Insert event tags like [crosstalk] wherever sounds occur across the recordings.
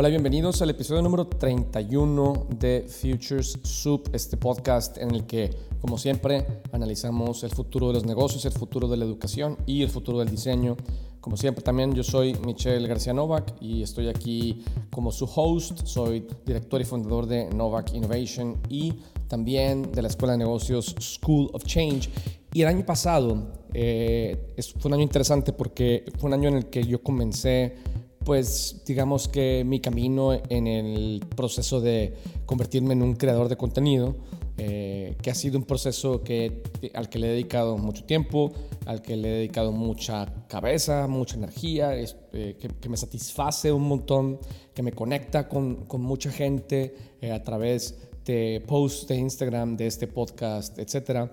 Hola, bienvenidos al episodio número 31 de Futures Soup, este podcast en el que, como siempre, analizamos el futuro de los negocios, el futuro de la educación y el futuro del diseño. Como siempre, también yo soy Michelle García Novak y estoy aquí como su host. Soy director y fundador de Novak Innovation y también de la Escuela de Negocios School of Change. Y el año pasado eh, fue un año interesante porque fue un año en el que yo comencé pues digamos que mi camino en el proceso de convertirme en un creador de contenido, eh, que ha sido un proceso que, al que le he dedicado mucho tiempo, al que le he dedicado mucha cabeza, mucha energía, eh, que, me satisface un montón, que me conecta con, con mucha gente eh, a través de posts de Instagram, de este podcast, etc.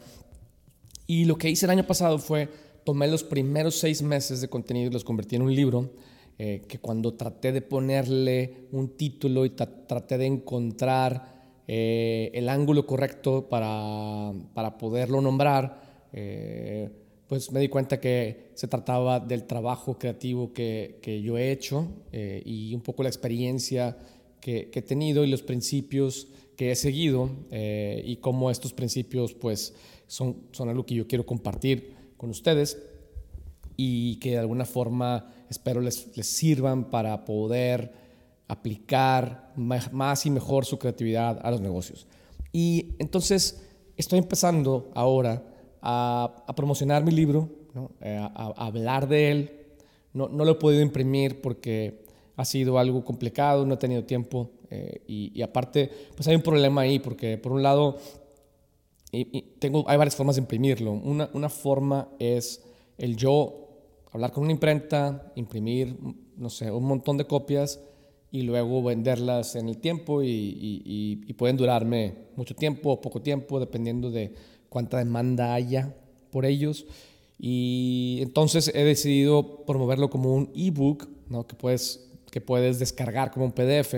Y lo que hice el año pasado fue tomé los primeros seis meses de contenido y los convertí en un libro eh, que cuando traté de ponerle un título y traté de encontrar eh, el ángulo correcto para, para poderlo nombrar, eh, pues me di cuenta que se trataba del trabajo creativo que, que yo he hecho y un poco la experiencia que, que, he tenido y los principios que he seguido y cómo estos principios pues son, son algo que yo quiero compartir con ustedes y que de alguna forma espero les, les sirvan para poder aplicar más y mejor su creatividad a los negocios. Y entonces estoy empezando ahora a, a promocionar mi libro, eh, a, hablar de él. No, no, lo he podido imprimir porque ha sido algo complicado, no he tenido tiempo eh, y, aparte pues hay un problema ahí porque por un lado y, tengo, hay varias formas de imprimirlo. Una, una forma es el yo hablar con una imprenta, imprimir, no sé, un montón de copias y luego venderlas en el tiempo y, pueden durarme mucho tiempo o poco tiempo, dependiendo de cuánta demanda haya por ellos. Y entonces he decidido promoverlo como un ebook, ¿no? que, puedes, que puedes descargar como un PDF,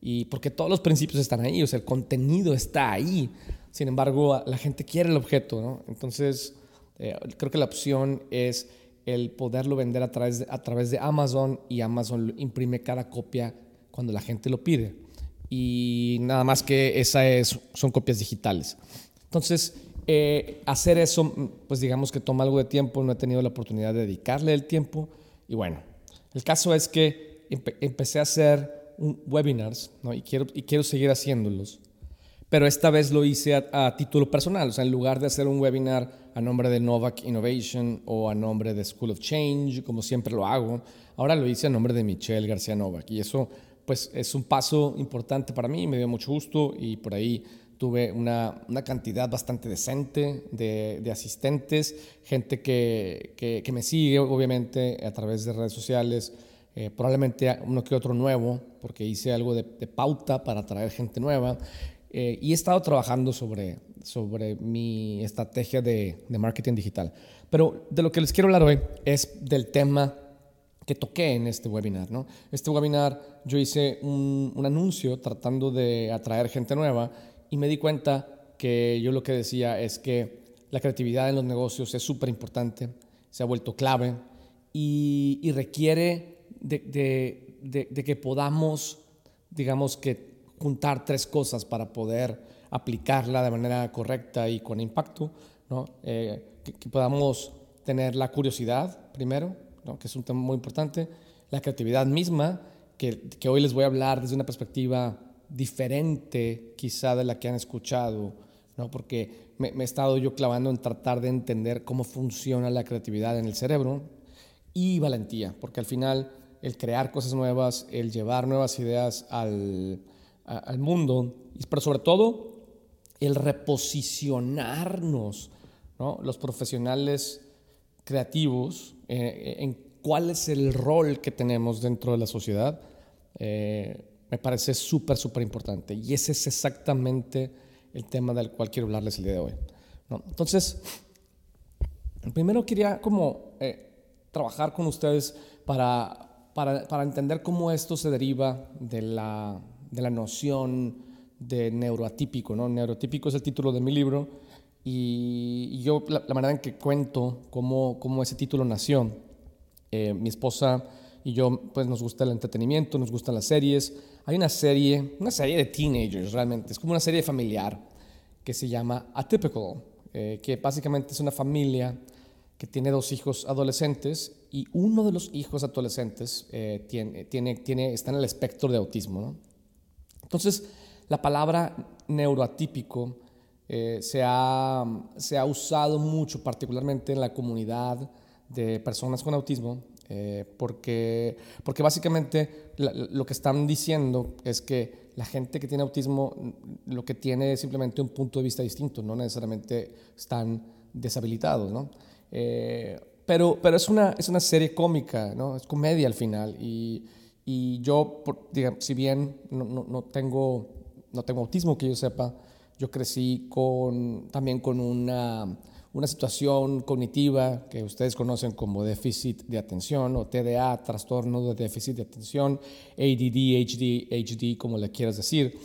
y porque todos los principios están ahí, o sea, el contenido está ahí. Sin embargo, la gente quiere el objeto, ¿no? Entonces, eh, creo que la opción es el poderlo vender a través, de, a través de Amazon y Amazon imprime cada copia cuando la gente lo pide. Y nada más que esa es, son copias digitales. Entonces, eh, hacer eso, pues digamos que toma algo de tiempo, no he tenido la oportunidad de dedicarle el tiempo. Y bueno, el caso es que empecé a hacer un, webinars ¿no? y, quiero, y quiero seguir haciéndolos pero esta vez lo hice a, título personal, o sea, en lugar de hacer un webinar a nombre de Novak Innovation o a nombre de School of Change, como siempre lo hago, ahora lo hice a nombre de Michelle García Novak y eso pues es un paso importante para mí, me dio mucho gusto y por ahí tuve una, una cantidad bastante decente de, de asistentes, gente que, que, me sigue obviamente a través de redes sociales, eh, probablemente uno que otro nuevo, porque hice algo de, de pauta para atraer gente nueva eh, y he estado trabajando sobre, sobre mi estrategia de, de, marketing digital. Pero de lo que les quiero hablar hoy es del tema que toqué en este webinar. ¿no? Este webinar yo hice un, un anuncio tratando de atraer gente nueva y me di cuenta que yo lo que decía es que la creatividad en los negocios es súper importante, se ha vuelto clave y, y requiere de, de, de, de, que podamos, digamos que juntar tres cosas para poder aplicarla de manera correcta y con impacto, ¿no? Eh, que, podamos tener la curiosidad primero, ¿no? que es un tema muy importante, la creatividad misma, que, que, hoy les voy a hablar desde una perspectiva diferente quizá de la que han escuchado, ¿no? porque me, me he estado yo clavando en tratar de entender cómo funciona la creatividad en el cerebro y valentía, porque al final el crear cosas nuevas, el llevar nuevas ideas al, al mundo, pero sobre todo el reposicionarnos, ¿no? los profesionales creativos, eh, en cuál es el rol que tenemos dentro de la sociedad, eh, me parece súper, súper importante. Y ese es exactamente el tema del cual quiero hablarles el día de hoy. Entonces, primero quería como eh, trabajar con ustedes para, para, para entender cómo esto se deriva de la de la noción de neuroatípico. ¿no? Neuroatípico es el título de mi libro y, yo la, manera en que cuento cómo, cómo, ese título nació. Eh, mi esposa y yo, pues nos gusta el entretenimiento, nos gustan las series. Hay una serie, una serie de teenagers realmente, es como una serie familiar que se llama Atypical, eh, que básicamente es una familia que tiene dos hijos adolescentes y uno de los hijos adolescentes eh, tiene, tiene, tiene, está en el espectro de autismo. ¿no? Entonces, la palabra neuroatípico eh, se, ha, se, ha, usado mucho, particularmente en la comunidad de personas con autismo, eh, porque, porque básicamente lo que están diciendo es que la gente que tiene autismo lo que tiene es simplemente un punto de vista distinto, no necesariamente están deshabilitados. ¿no? Eh, pero, pero es, una, es una serie cómica, ¿no? es comedia al final. Y, y yo, digamos, si bien no, no, no, tengo, no tengo autismo que yo sepa, yo crecí con, también con una, una situación cognitiva que ustedes conocen como déficit de atención o TDA, trastorno de déficit de atención, ADD, HD, HD, como le quieras decir.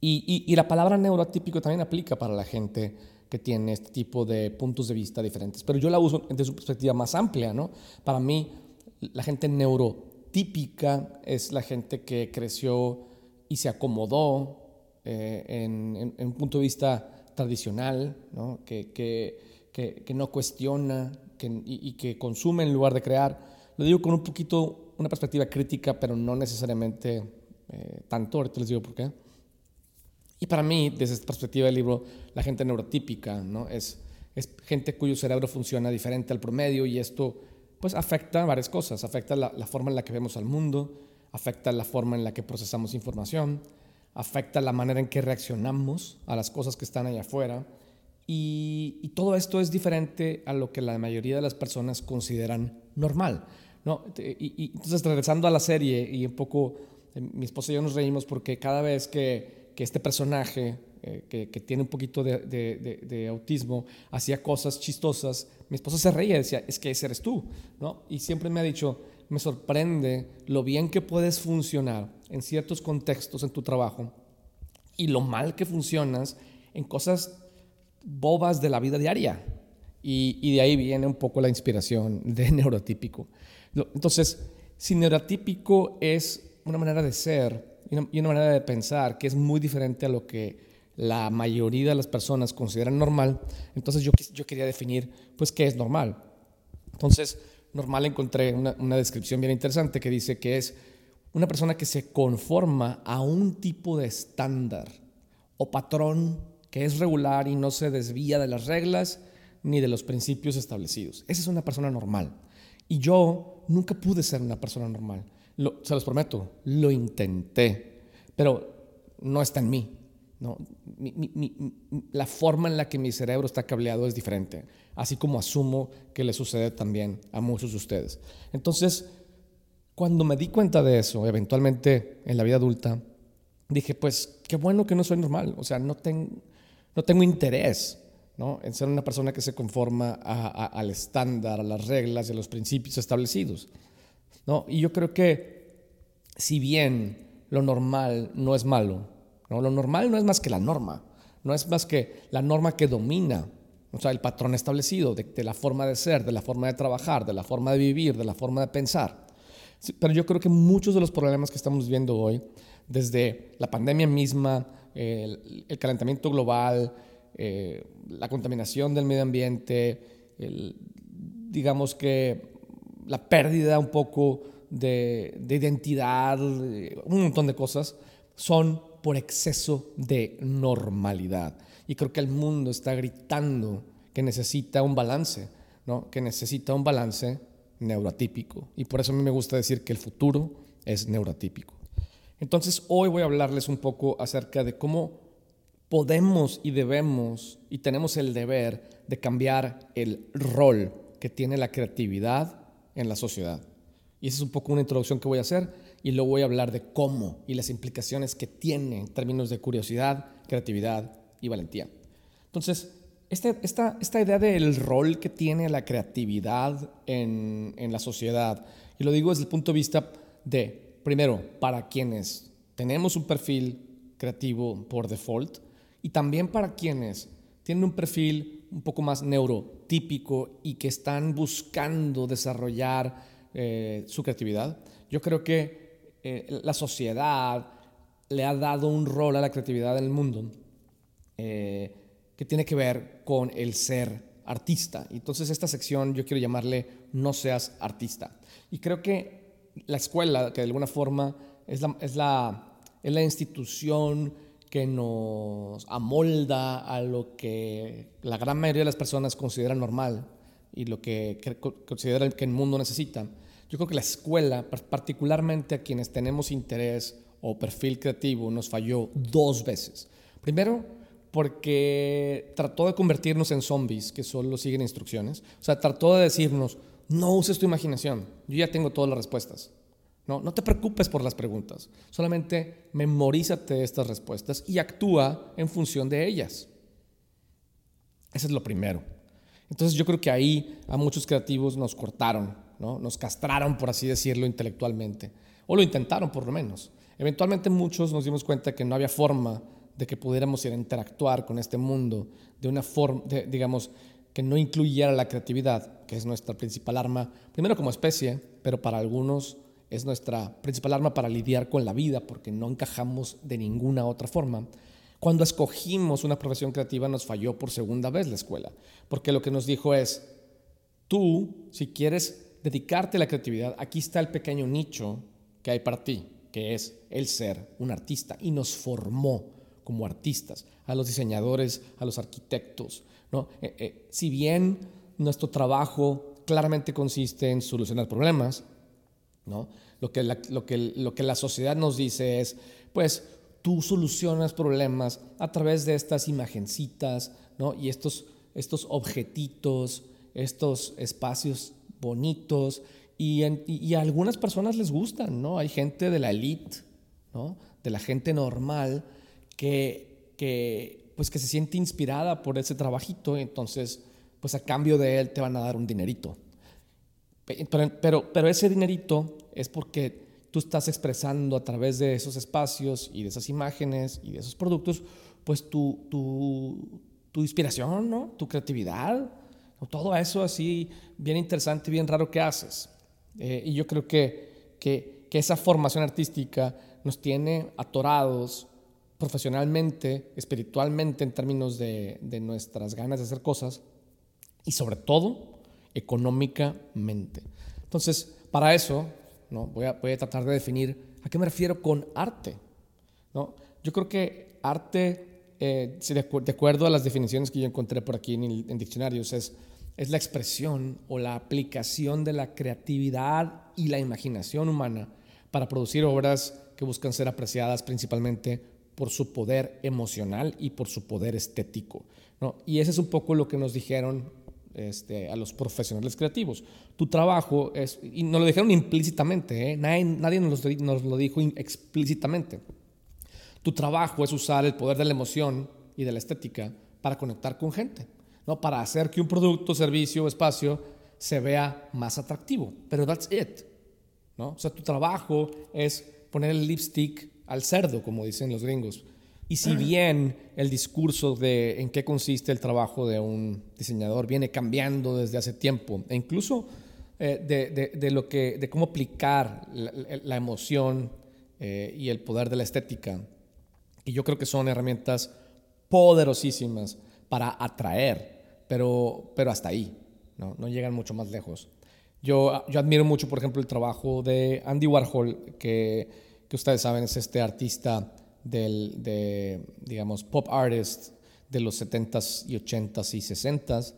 Y, y, la palabra neurotípico también aplica para la gente que tiene este tipo de puntos de vista diferentes. Pero yo la uso desde su perspectiva más amplia, ¿no? Para mí, la gente neurotípica es la gente que creció y se acomodó eh, en, un punto de vista tradicional. Que, no cuestiona y, que consume en lugar de crear. Lo digo con un poquito, una perspectiva crítica, pero no necesariamente eh, tanto, ahorita les digo por qué. Y para mí, desde esta perspectiva del libro, la gente neurotípica es gente cuyo cerebro funciona diferente al promedio y esto pues afecta varias cosas. Afecta la, la forma en la que vemos al mundo, afecta la forma en la que procesamos información, afecta la manera en que reaccionamos a las cosas que están allá afuera. Y, todo esto es diferente a lo que la mayoría de las personas consideran normal. ¿no? Y, entonces, regresando a la serie, y un poco, eh, mi esposa y yo nos reímos porque cada vez que, que este personaje, eh, que, tiene un poquito de, autismo, hacía cosas chistosas, mi esposa se reía y decía, es que ese eres tú. ¿no? Y siempre me ha dicho, me sorprende lo bien que puedes funcionar en ciertos contextos en tu trabajo y lo mal que funcionas en cosas bobas de la vida diaria. Y, de ahí viene un poco la inspiración de [laughs] neurotípico. Entonces, si neurotípico es una manera de ser y una, manera de pensar que es muy diferente a lo que la mayoría de las personas consideran normal, entonces yo, yo quería definir, pues, qué es normal. Entonces, normal encontré una, descripción bien interesante que dice que es una persona que se conforma a un tipo de estándar o patrón que es regular y no se desvía de las reglas ni de los principios establecidos. Esa es una persona normal. Y yo nunca pude ser una persona normal. se los prometo, lo intenté, pero no está en mí. La forma en la que mi cerebro está cableado es diferente, así como asumo que le sucede también a muchos de ustedes. Entonces, cuando me di cuenta de eso, eventualmente en la vida adulta, dije, pues qué bueno que no soy normal, o sea, no, tengo interés en ser una persona que se conforma al estándar, a las reglas y a los principios establecidos. Y yo creo que si bien lo normal no es malo, ¿no? Lo normal no es más que la norma, no es más que la norma que domina, o sea, el patrón establecido de, la forma de ser, de la forma de trabajar, de la forma de vivir, de la forma de pensar. pero yo creo que muchos de los problemas que estamos viendo hoy, desde la pandemia misma, el, calentamiento global, eh, la contaminación del medio ambiente, digamos que la pérdida un poco de, de identidad, un montón de cosas, son por exceso de normalidad. Y creo que el mundo está gritando que necesita un balance, ¿no? que necesita un balance neurotípico. Y por eso a mí me gusta decir que el futuro es neurotípico. Entonces hoy voy a hablarles un poco acerca de cómo podemos y debemos y tenemos el deber de cambiar el rol que tiene la creatividad en la sociedad. Y esa es un poco una introducción que voy a hacer y luego voy a hablar de cómo y las implicaciones que tiene en términos de curiosidad, creatividad y valentía. Entonces, este, esta, esta idea del rol que tiene la creatividad en, en la sociedad, y lo digo desde el punto de vista de, primero, para quienes tenemos un perfil creativo por default, y también para quienes tienen un perfil un poco más neurotípico y que están buscando desarrollar eh, su creatividad. Yo creo que eh, la sociedad le ha dado un rol a la creatividad en el mundo eh, que tiene que ver con el ser artista. Entonces esta sección yo quiero llamarle No seas artista. Y creo que la escuela, que de alguna forma es la, es la, es la institución que nos amolda a lo que la gran mayoría de las personas consideran normal y lo que, consideran que el mundo necesita. Yo creo que la escuela, particularmente a quienes tenemos interés o perfil creativo, nos falló dos veces. Primero, porque trató de convertirnos en zombies que solo siguen instrucciones. O sea, trató de decirnos, no uses tu imaginación, yo ya tengo todas las respuestas. No, no te preocupes por las preguntas, solamente memorízate estas respuestas y actúa en función de ellas. Eso es lo primero. Entonces yo creo que ahí a muchos creativos nos cortaron, ¿no? nos castraron, por así decirlo, intelectualmente, o lo intentaron por lo menos. Eventualmente muchos nos dimos cuenta que no había forma de que pudiéramos ir a interactuar con este mundo de una forma, digamos, que no incluyera la creatividad, que es nuestra principal arma, primero como especie, pero para algunos es nuestra principal arma para lidiar con la vida, porque no encajamos de ninguna otra forma. Cuando escogimos una profesión creativa nos falló por segunda vez la escuela, porque lo que nos dijo es, tú, si quieres dedicarte a la creatividad, aquí está el pequeño nicho que hay para ti, que es el ser un artista, y nos formó como artistas, a los diseñadores, a los arquitectos. ¿no? Eh, eh, si bien nuestro trabajo claramente consiste en solucionar problemas, ¿no? lo, que la, lo, que, lo que la sociedad nos dice es, pues tú solucionas problemas a través de estas imagencitas ¿no? y estos, estos objetitos, estos espacios bonitos y, y, a algunas personas les gustan, ¿no? Hay gente de la elite, ¿no? De la gente normal que, que, pues que se siente inspirada por ese trabajito, entonces, pues a cambio de él te van a dar un dinerito. Pero, pero, pero ese dinerito es porque tú estás expresando a través de esos espacios y de esas imágenes y de esos productos, pues tu, tu, tu inspiración, ¿no? tu creatividad, todo eso así bien interesante y bien raro que haces. Eh, y yo creo que, que, esa formación artística nos tiene atorados profesionalmente, espiritualmente, en términos de, nuestras ganas de hacer cosas y sobre todo económicamente. Entonces, para eso, ¿no? voy, a, tratar de definir a qué me refiero con arte. ¿no? Yo creo que arte, eh, de, acuerdo a las definiciones que yo encontré por aquí en, en diccionarios, es, es la expresión o la aplicación de la creatividad y la imaginación humana para producir obras que buscan ser apreciadas principalmente por su poder emocional y por su poder estético. ¿no? Y ese es un poco lo que nos dijeron este, a los profesionales creativos. Tu trabajo es, y nos lo dijeron implícitamente, ¿eh? nadie, nadie nos, lo dijo explícitamente. Tu trabajo es usar el poder de la emoción y de la estética para conectar con gente, ¿no? para hacer que un producto, servicio o espacio se vea más atractivo. Pero that's it. ¿no? O sea, tu trabajo es poner el lipstick al cerdo, como dicen los gringos. Y si bien el discurso de en qué consiste el trabajo de un diseñador viene cambiando desde hace tiempo, e incluso eh, de, lo que, de cómo aplicar la, emoción eh, y el poder de la estética, y yo creo que son herramientas poderosísimas para atraer, pero, pero hasta ahí, ¿no? no llegan mucho más lejos. Yo, yo admiro mucho, por ejemplo, el trabajo de Andy Warhol, que que ustedes saben es este artista del, de, digamos, pop artist de los 70s y 80s y 60s,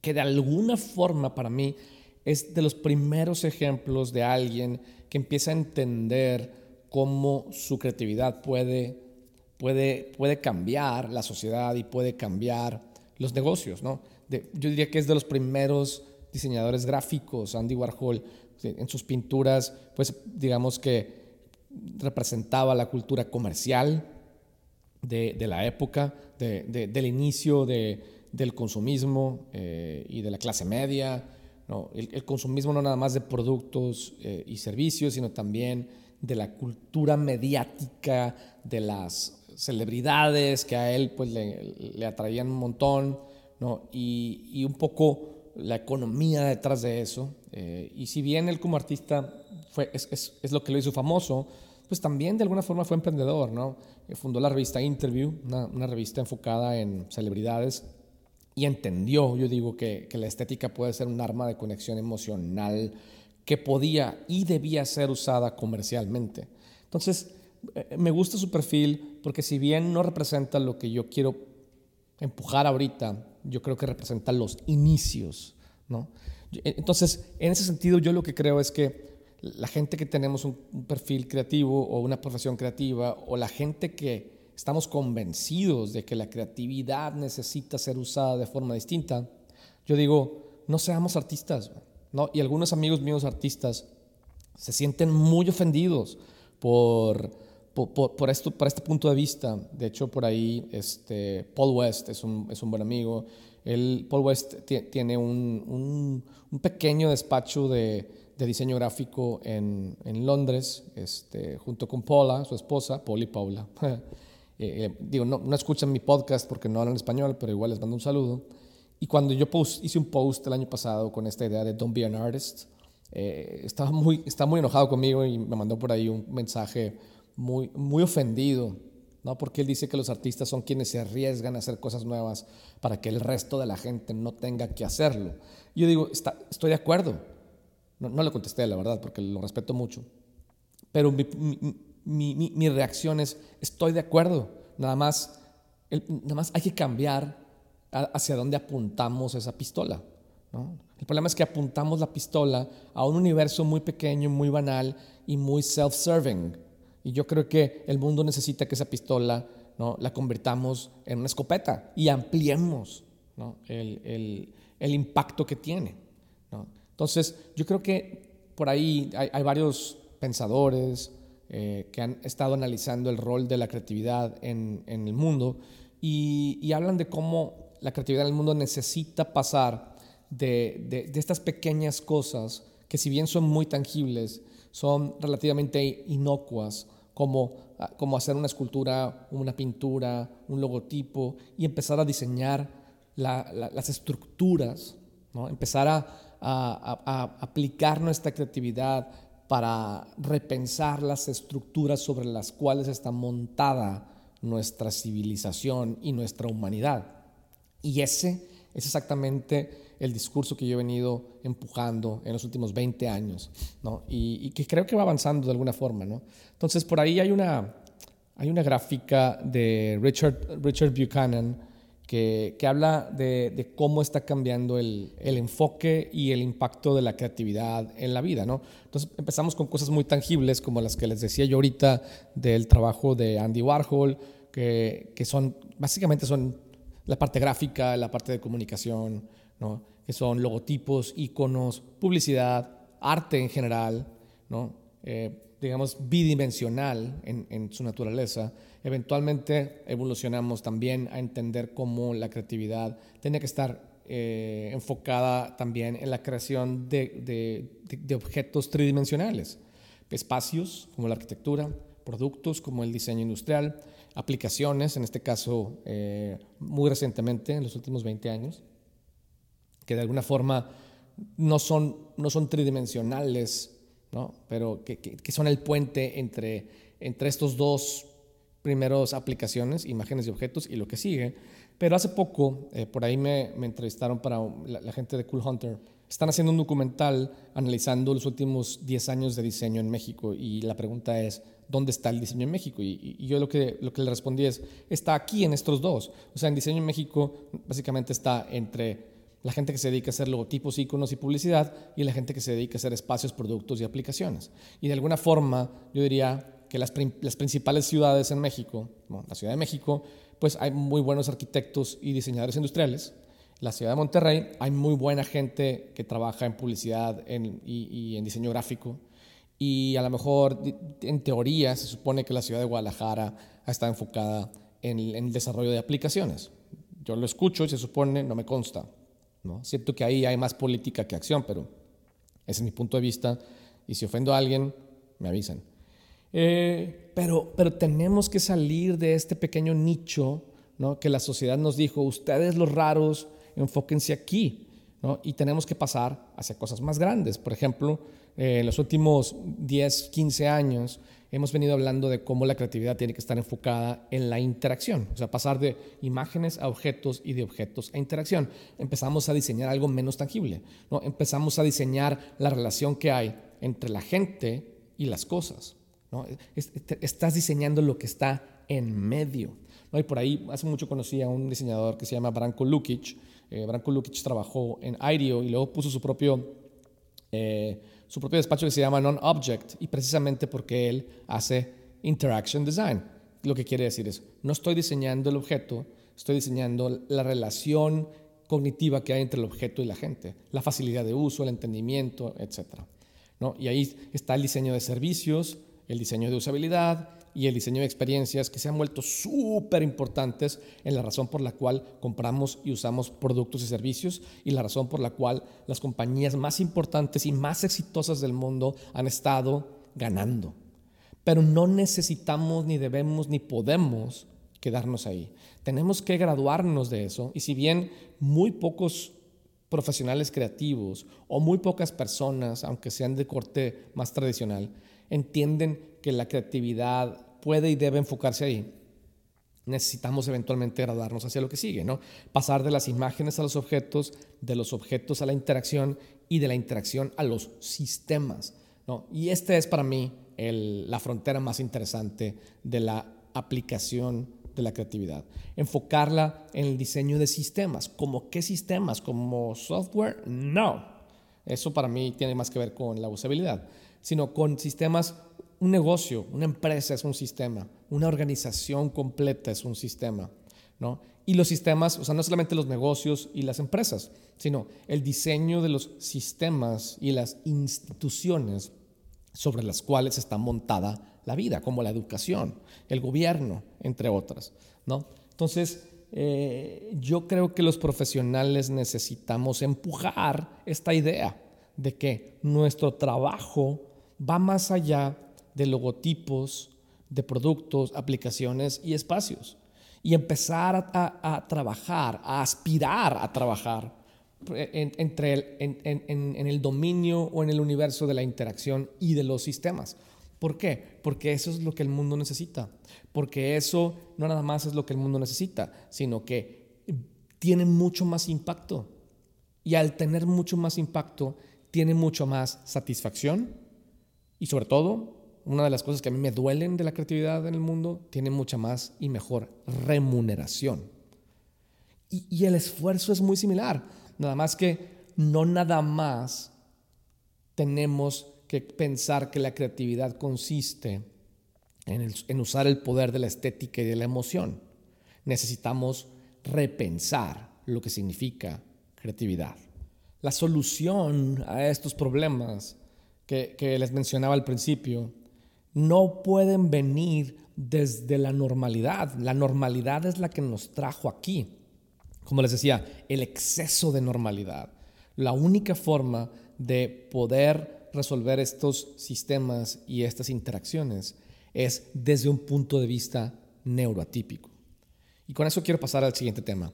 que de alguna forma para mí es de los primeros ejemplos de alguien que empieza a entender cómo su creatividad puede, puede, puede cambiar la sociedad y puede cambiar los negocios. ¿no? yo diría que es de los primeros diseñadores gráficos, Andy Warhol, en sus pinturas, pues digamos que representaba la cultura comercial de, la época, del inicio del consumismo eh, y de la clase media. El, consumismo no nada más de productos eh, y servicios, sino también de la cultura mediática, de las celebridades que a él pues, le, atraían un montón, y, un poco la economía detrás de eso. Eh, y si bien él como artista fue, es, es, lo que lo hizo famoso, pues también de alguna forma fue emprendedor, ¿no? Eh, fundó la revista Interview, una, una, revista enfocada en celebridades, y entendió, yo digo, que, que la estética puede ser un arma de conexión emocional que podía y debía ser usada comercialmente. Entonces, me gusta su perfil porque si bien no representa lo que yo quiero empujar ahorita, yo creo que representa los inicios, ¿no? E, entonces, en ese sentido, yo lo que creo es que la gente que tenemos un, perfil creativo o una profesión creativa o la gente que estamos convencidos de que la creatividad necesita ser usada de forma distinta, yo digo, no seamos artistas, ¿no? Y algunos amigos míos artistas se sienten muy ofendidos por por, por, esto, por este punto de vista. De hecho, por ahí este, Paul West es un, es un buen amigo. Él, Paul West tiene un, un, un, pequeño despacho de, de diseño gráfico en, en Londres, este, junto con Paula, su esposa, Paul y Paula. [laughs] Eh, eh, digo, no, no, escuchan mi podcast porque no hablan español, pero igual les mando un saludo. Y cuando yo post, hice un post el año pasado con esta idea de Don't be an artist, eh, estaba, muy, estaba muy enojado conmigo y me mandó por ahí un mensaje muy, muy ofendido, ¿no? porque él dice que los artistas son quienes se arriesgan a hacer cosas nuevas para que el resto de la gente no tenga que hacerlo. Yo digo, estoy de acuerdo. No, le contesté, la verdad, porque lo respeto mucho. Pero mi, mi, reacción es, estoy de acuerdo. Nada más, nada más hay que cambiar hacia dónde apuntamos esa pistola. ¿no? El problema es que apuntamos la pistola a un universo muy pequeño, muy banal y muy self-serving. Y yo creo que el mundo necesita que esa pistola ¿no? la convirtamos en una escopeta y ampliemos ¿no? el, el, el, impacto que tiene. ¿no? Entonces, yo creo que por ahí hay, hay varios pensadores eh, que han estado analizando el rol de la creatividad en, en el mundo y, y, hablan de cómo la creatividad en el mundo necesita pasar de, de, de estas pequeñas cosas que si bien son muy tangibles, son relativamente inocuas, como, ah, como hacer una escultura, una pintura, un logotipo, y empezar a diseñar la, la, las estructuras, empezar a, a, a, aplicar nuestra creatividad para repensar las estructuras sobre las cuales está montada nuestra civilización y nuestra humanidad. Y ese es exactamente el discurso que yo he venido empujando en los últimos 20 años, ¿no? Y, que creo que va avanzando de alguna forma, ¿no? Entonces, por ahí hay una, hay una gráfica de Richard, Richard Buchanan que, que habla de, de, cómo está cambiando el, el, enfoque y el impacto de la creatividad en la vida, ¿no? Entonces, empezamos con cosas muy tangibles, como las que les decía yo ahorita del trabajo de Andy Warhol, que, que son, básicamente son la parte gráfica, la parte de comunicación, ¿no? Que son logotipos, iconos, publicidad, arte en general, ¿no? Eh, digamos, bidimensional en, en, su naturaleza. Eventualmente evolucionamos también a entender cómo la creatividad tiene que estar eh, enfocada también en la creación de, de, de, objetos tridimensionales, espacios como la arquitectura, productos como el diseño industrial, aplicaciones, en este caso eh, muy recientemente, en los últimos 20 años, que de alguna forma no son, no son tridimensionales, ¿no? pero que, que, son el puente entre, entre estos dos primeros aplicaciones, imágenes y objetos, y lo que sigue. Pero hace poco, eh, por ahí me, me entrevistaron para la, la, gente de Cool Hunter. Están haciendo un documental analizando los últimos 10 años de diseño en México y la pregunta es, ¿dónde está el diseño en México? Y, y, yo lo que, lo que le respondí es, está aquí en estos dos. O sea, en diseño en México básicamente está entre la gente que se dedica a hacer logotipos, iconos y publicidad y la gente que se dedica a hacer espacios, productos y aplicaciones. Y de alguna forma yo diría que las, principales ciudades en México, bueno, la Ciudad de México, pues hay muy buenos arquitectos y diseñadores industriales. La ciudad de Monterrey hay muy buena gente que trabaja en publicidad y en diseño gráfico. Y a lo mejor, en teoría, se supone que la ciudad de Guadalajara está enfocada en, en el desarrollo de aplicaciones. Yo lo escucho y se supone, no me consta. ¿No? Siento que ahí hay más política que acción, pero ese es mi punto de vista. Y si ofendo a alguien, me avisan. Eh, pero, pero tenemos que salir de este pequeño nicho ¿no? que la sociedad nos dijo, ustedes los raros, enfóquense aquí. ¿no? Y tenemos que pasar hacia cosas más grandes. Por ejemplo, eh, en los últimos 10, 15 años hemos venido hablando de cómo la creatividad tiene que estar enfocada en la interacción, o sea, pasar de imágenes a objetos y de objetos a interacción. Empezamos a diseñar algo menos tangible, ¿no? empezamos a diseñar la relación que hay entre la gente y las cosas. ¿no? Estás diseñando lo que está en medio. ¿no? Y por ahí hace mucho conocí a un diseñador que se llama Branko Lukic. Eh, Branko Lukic trabajó en IDEO y luego puso su propio... Eh, su propio despacho que se llama Non-Object y precisamente porque él hace Interaction Design. Lo que quiere decir es, no estoy diseñando el objeto, estoy diseñando la relación cognitiva que hay entre el objeto y la gente, la facilidad de uso, el entendimiento, etc. ¿no? Y ahí está el diseño de servicios, el diseño de usabilidad, y el diseño de experiencias que se han vuelto súper importantes en la razón por la cual compramos y usamos productos y servicios y la razón por la cual las compañías más importantes y más exitosas del mundo han estado ganando. Pero no necesitamos ni debemos ni podemos quedarnos ahí. Tenemos que graduarnos de eso y si bien muy pocos profesionales creativos o muy pocas personas, aunque sean de corte más tradicional, entienden que la creatividad puede y debe enfocarse ahí, necesitamos eventualmente graduarnos hacia lo que sigue, ¿no? Pasar de las imágenes a los objetos, de los objetos a la interacción y de la interacción a los sistemas, ¿no? Y esta es para mí la frontera más interesante de la aplicación de la creatividad. Enfocarla en el diseño de sistemas. ¿Como qué sistemas? ¿Como software? No. Eso para mí tiene más que ver con la usabilidad, sino con sistemas un negocio, una empresa es un sistema, una organización completa es un sistema, ¿no? Y los sistemas, o sea, no solamente los negocios y las empresas, sino el diseño de los sistemas y las instituciones sobre las cuales está montada la vida, como la educación, el gobierno, entre otras, ¿no? Entonces, eh, yo creo que los profesionales necesitamos empujar esta idea de que nuestro trabajo va más allá de logotipos, de productos, aplicaciones y espacios. Y empezar a, trabajar, a aspirar a trabajar en, entre el, en, el dominio o en el universo de la interacción y de los sistemas. ¿Por qué? Porque eso es lo que el mundo necesita. Porque eso no nada más es lo que el mundo necesita, sino que tiene mucho más impacto. Y al tener mucho más impacto, tiene mucho más satisfacción y sobre todo una de las cosas que a mí me duelen de la creatividad en el mundo, tiene mucha más y mejor remuneración. Y, el esfuerzo es muy similar, nada más que no nada más tenemos que pensar que la creatividad consiste en, en usar el poder de la estética y de la emoción. Necesitamos repensar lo que significa creatividad. La solución a estos problemas que, les mencionaba al principio no pueden venir desde la normalidad. La normalidad es la que nos trajo aquí. Como les decía, el exceso de normalidad. La única forma de poder resolver estos sistemas y estas interacciones es desde un punto de vista neuroatípico. Y con eso quiero pasar al siguiente tema.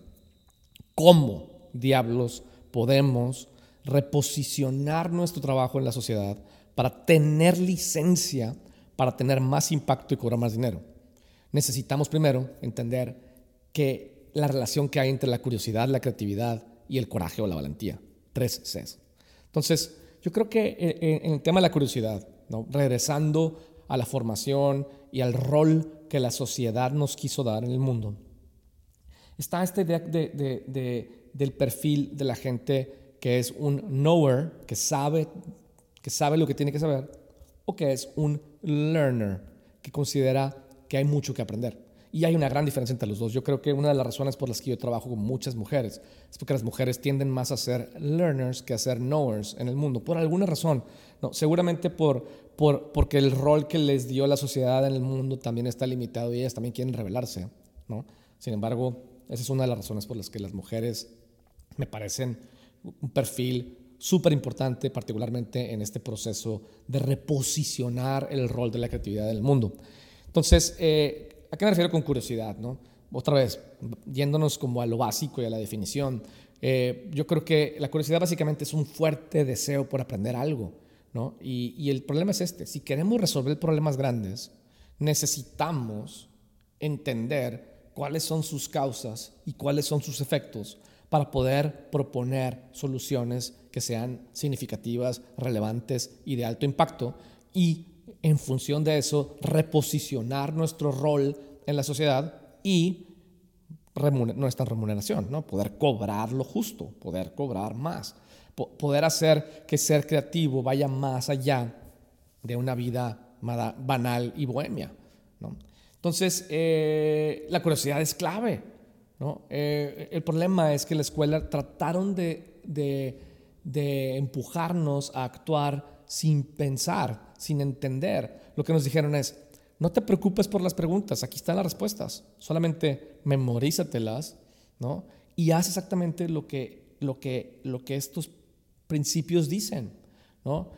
¿Cómo diablos podemos reposicionar nuestro trabajo en la sociedad para tener licencia para tener más impacto y cobrar más dinero. Necesitamos primero entender que la relación que hay entre la curiosidad, la creatividad y el coraje o la valentía. Tres Cs. Entonces, yo creo que en el tema de la curiosidad, regresando a la formación y al rol que la sociedad nos quiso dar en el mundo, está esta idea del perfil de la gente que es un knower, que sabe, que sabe lo que tiene que saber, o que es un learner, que considera que hay mucho que aprender. Y hay una gran diferencia entre los dos. Yo creo que una de las razones por las que yo trabajo con muchas mujeres es porque las mujeres tienden más a ser learners que a ser knowers en el mundo, por alguna razón. No, seguramente por, por, porque el rol que les dio la sociedad en el mundo también está limitado y ellas también quieren revelarse. ¿no? Sin embargo, esa es una de las razones por las que las mujeres me parecen un perfil súper importante, particularmente en este proceso de reposicionar el rol de la creatividad en el mundo. Entonces, eh, ¿a qué me refiero con curiosidad? No? Otra vez, yéndonos como a lo básico y a la definición, Eh, yo creo que la curiosidad básicamente es un fuerte deseo por aprender algo, ¿no? Y, y el problema es este, si queremos resolver problemas grandes, necesitamos entender cuáles son sus causas y cuáles son sus efectos para poder proponer soluciones que sean significativas, relevantes y de alto impacto y en función de eso reposicionar nuestro rol en la sociedad y nuestra remuneración, ¿no? poder cobrar lo justo, poder cobrar más, poder hacer que ser creativo vaya más allá de una vida banal y bohemia. Entonces, eh, la curiosidad es clave. ¿No? Eh, el problema es que la escuela trataron de, empujarnos a actuar sin pensar, sin entender. Lo que nos dijeron es, no te preocupes por las preguntas, aquí están las respuestas, solamente memorízatelas, ¿no? Y haz exactamente lo que, estos principios dicen, ¿no?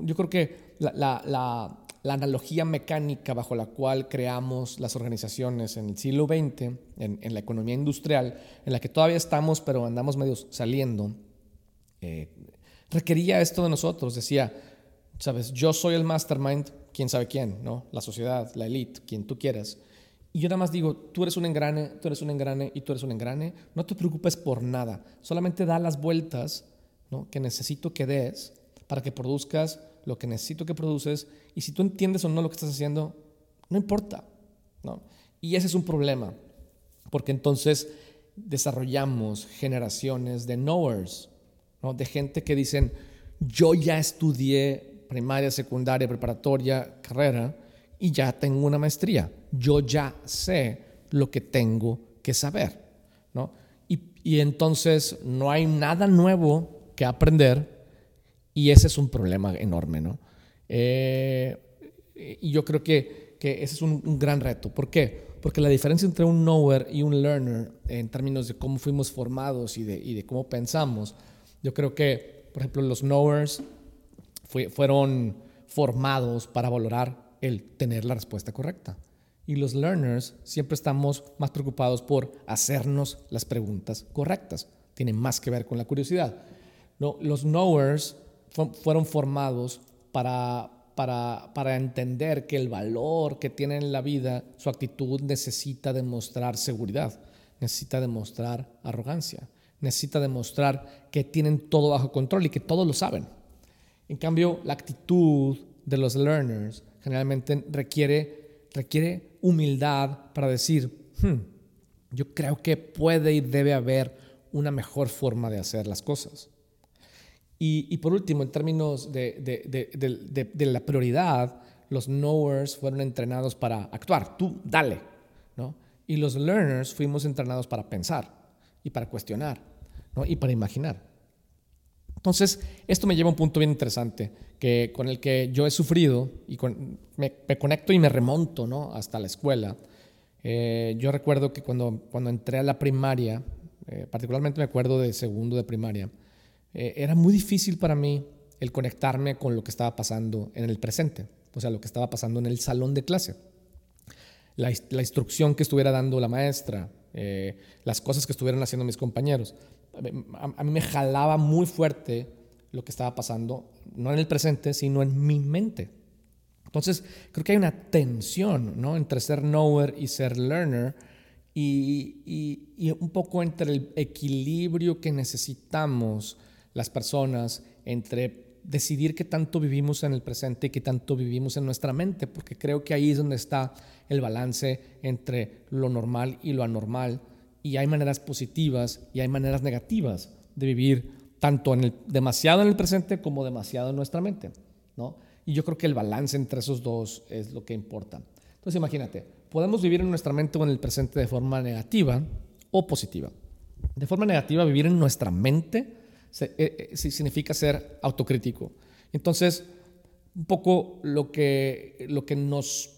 Yo creo que la, la, analogía mecánica bajo la cual creamos las organizaciones en el siglo XX, en, la economía industrial, en la que todavía estamos, pero andamos medio saliendo, eh, requería esto de nosotros. Decía, sabes, yo soy el mastermind, quién sabe quién, ¿no? La sociedad, la elite, quien tú quieras. Y yo nada más digo, tú eres un engrane, tú eres un engrane y tú eres un engrane. No te preocupes por nada. Solamente da las vueltas ¿no? que necesito que des para que produzcas lo que necesito que produces. Y si tú entiendes o no lo que estás haciendo, no importa. ¿no? Y ese es un problema, porque entonces desarrollamos generaciones de knowers, ¿no? de gente que dicen, yo ya estudié primaria, secundaria, preparatoria, carrera, y ya tengo una maestría. Yo ya sé lo que tengo que saber, ¿no? Y, y entonces no hay nada nuevo que aprender y ese es un problema enorme, ¿no? Eh, y yo creo que, que ese es un, gran reto. ¿Por qué? Porque la diferencia entre un knower y un learner en términos de cómo fuimos formados y de, y de cómo pensamos, yo creo que, por ejemplo, los knowers fueron formados para valorar el tener la respuesta correcta. Y los learners siempre estamos más preocupados por hacernos las preguntas correctas. Tiene más que ver con la curiosidad. No, los knowers fueron formados para, para, para entender que el valor que tienen en la vida, su actitud necesita demostrar seguridad, necesita demostrar arrogancia, necesita demostrar que tienen todo bajo control y que todos lo saben. En cambio, la actitud de los learners generalmente requiere, requiere humildad para decir, hmm, yo creo que puede y debe haber una mejor forma de hacer las cosas. Y, por último, en términos de, de, la prioridad, los knowers fueron entrenados para actuar, tú dale, ¿no? Y los learners fuimos entrenados para pensar y para cuestionar, ¿no? Y para imaginar. Entonces, esto me lleva a un punto bien interesante, que, con el que yo he sufrido y me, conecto y me remonto ¿no? hasta la escuela. Eh, yo recuerdo que cuando, cuando entré a la primaria, eh, particularmente me acuerdo de segundo de primaria, eh, era muy difícil para mí el conectarme con lo que estaba pasando en el presente, o sea, lo que estaba pasando en el salón de clase. La, instrucción que estuviera dando la maestra, las cosas que estuvieran haciendo mis compañeros a, mí me jalaba muy fuerte lo que estaba pasando, no en el presente, sino en mi mente. Entonces, creo que hay una tensión ¿no? entre ser knower y ser learner y, un poco entre el equilibrio que necesitamos las personas entre decidir qué tanto vivimos en el presente y qué tanto vivimos en nuestra mente, porque creo que ahí es donde está el balance entre lo normal y lo anormal y hay maneras positivas y hay maneras negativas de vivir tanto en el, demasiado en el presente como demasiado en nuestra mente, ¿no? Y yo creo que el balance entre esos dos es lo que importa. Entonces imagínate, podemos vivir en nuestra mente o en el presente de forma negativa o positiva. De forma negativa, vivir en nuestra mente significa ser autocrítico. Entonces, un poco lo que, lo que nos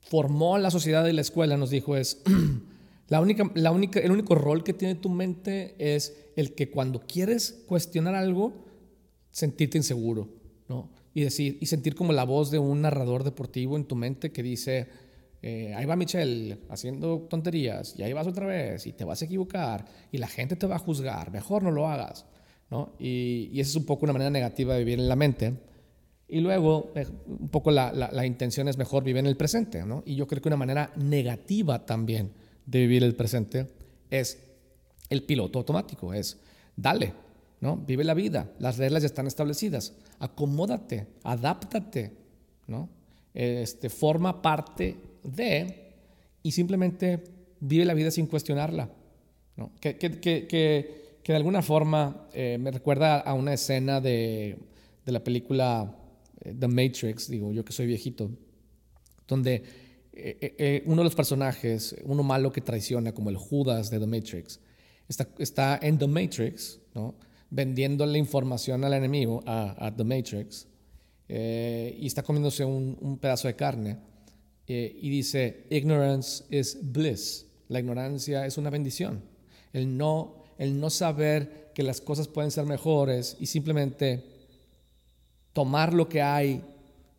formó la sociedad y la escuela nos dijo es, [clears throat] La única, la única, el único rol que tiene tu mente es el que cuando quieres cuestionar algo, sentirte inseguro, ¿no? Y decir, y sentir como la voz de un narrador deportivo en tu mente que dice, eh, ahí va Michelle haciendo tonterías y ahí vas otra vez y te vas a equivocar y la gente te va a juzgar, mejor no lo hagas. Y, y esa es un poco una manera negativa de vivir en la mente. Y luego, eh, un poco la, la, intención es mejor vivir en el presente. Y yo creo que una manera negativa también de vivir el presente es el piloto automático, es dale, ¿no? Vive la vida, las reglas ya están establecidas, acomódate, adáptate, ¿no? Este, forma parte de y simplemente vive la vida sin cuestionarla. ¿no? Que, que, que, de alguna forma eh, me recuerda a una escena de, de, la película eh, The Matrix, digo yo que soy viejito, donde eh, uno de los personajes, uno malo que traiciona, como el Judas de The Matrix, está, está en The Matrix, ¿no? vendiendo la información al enemigo, a, The Matrix, y está comiéndose un, un pedazo de carne y dice, ignorance is bliss. La ignorancia es una bendición. El no, el no saber que las cosas pueden ser mejores y simplemente tomar lo que hay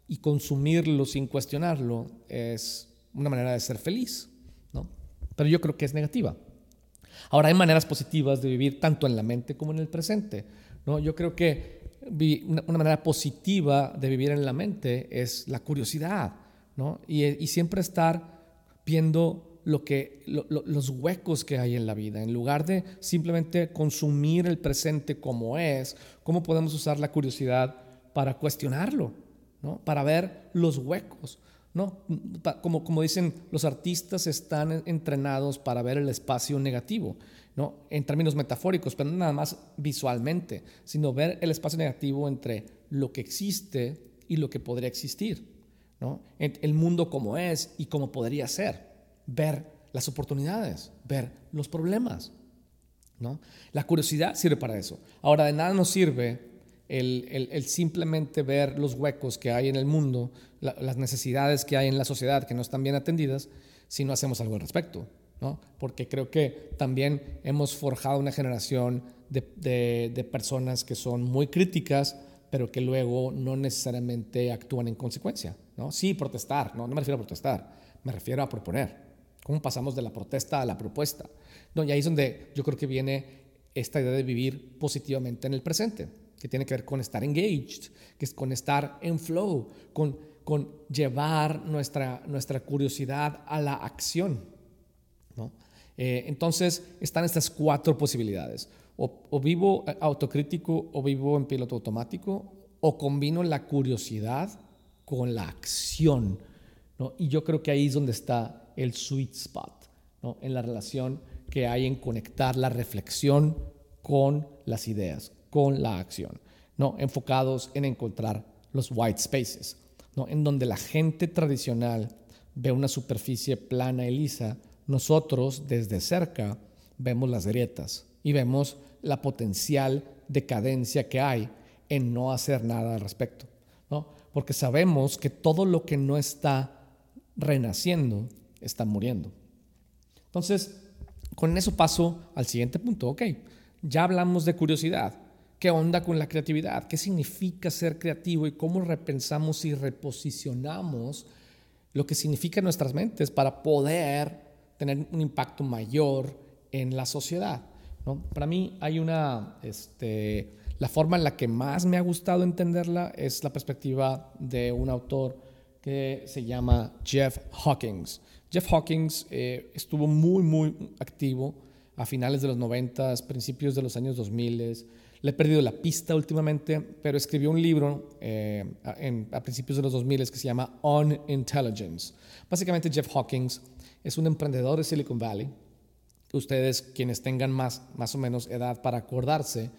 y consumirlo sin cuestionarlo es una manera de ser feliz, ¿no? Pero yo creo que es negativa. Ahora, hay maneras positivas de vivir tanto en la mente como en el presente, ¿no? Yo creo que una manera positiva de vivir en la mente es la curiosidad, y, siempre estar viendo lo que, los huecos que hay en la vida, en lugar de simplemente consumir el presente como es, cómo podemos usar la curiosidad para cuestionarlo, ¿no? para ver los huecos. ¿no? Como, como dicen, los artistas están entrenados para ver el espacio negativo, ¿no? en términos metafóricos, pero no nada más visualmente, sino ver el espacio negativo entre lo que existe y lo que podría existir. El mundo como es y como podría ser, ver las oportunidades, ver los problemas. ¿no? La curiosidad sirve para eso. Ahora, de nada nos sirve el, simplemente ver los huecos que hay en el mundo, las necesidades que hay en la sociedad que no están bien atendidas, si no hacemos algo al respecto. ¿no? Porque creo que también hemos forjado una generación de, de personas que son muy críticas, pero que luego no necesariamente actúan en consecuencia. ¿no? Sí, protestar, no, no me refiero a protestar, me refiero a proponer. ¿Cómo pasamos de la protesta a la propuesta? No, y ahí es donde yo creo que viene esta idea de vivir positivamente en el presente, que tiene que ver con estar engaged, que es con estar en flow, con, con llevar nuestra, nuestra curiosidad a la acción. ¿no? Eh, entonces están estas cuatro posibilidades. O, o, vivo autocrítico o vivo en piloto automático, o combino la curiosidad con la acción. ¿no? Y yo creo que ahí es donde está el sweet spot, ¿no? en la relación que hay en conectar la reflexión con las ideas, con la acción, ¿no? enfocados en encontrar los white spaces, ¿no? en donde la gente tradicional ve una superficie plana y lisa, nosotros desde cerca vemos las grietas y vemos la potencial decadencia que hay en no hacer nada al respecto. ¿no? porque sabemos que todo lo que no está renaciendo está muriendo. Entonces, con eso paso al siguiente punto. Ok, ya hablamos de curiosidad. ¿Qué onda con la creatividad? ¿Qué significa ser creativo y cómo repensamos y reposicionamos lo que significa nuestras mentes para poder tener un impacto mayor en la sociedad? ¿no? Para mí hay una, este, la forma en la que más me ha gustado entenderla es la perspectiva de un autor que se llama Jeff Hawkins. Jeff Hawkins eh, estuvo muy, muy activo a finales de los 90, principios de los años 2000. Le he perdido la pista últimamente, pero escribió un libro eh, a, principios de los 2000 que se llama On Intelligence. Básicamente Jeff Hawkins es un emprendedor de Silicon Valley. Ustedes, quienes tengan más, más o menos edad para acordarse,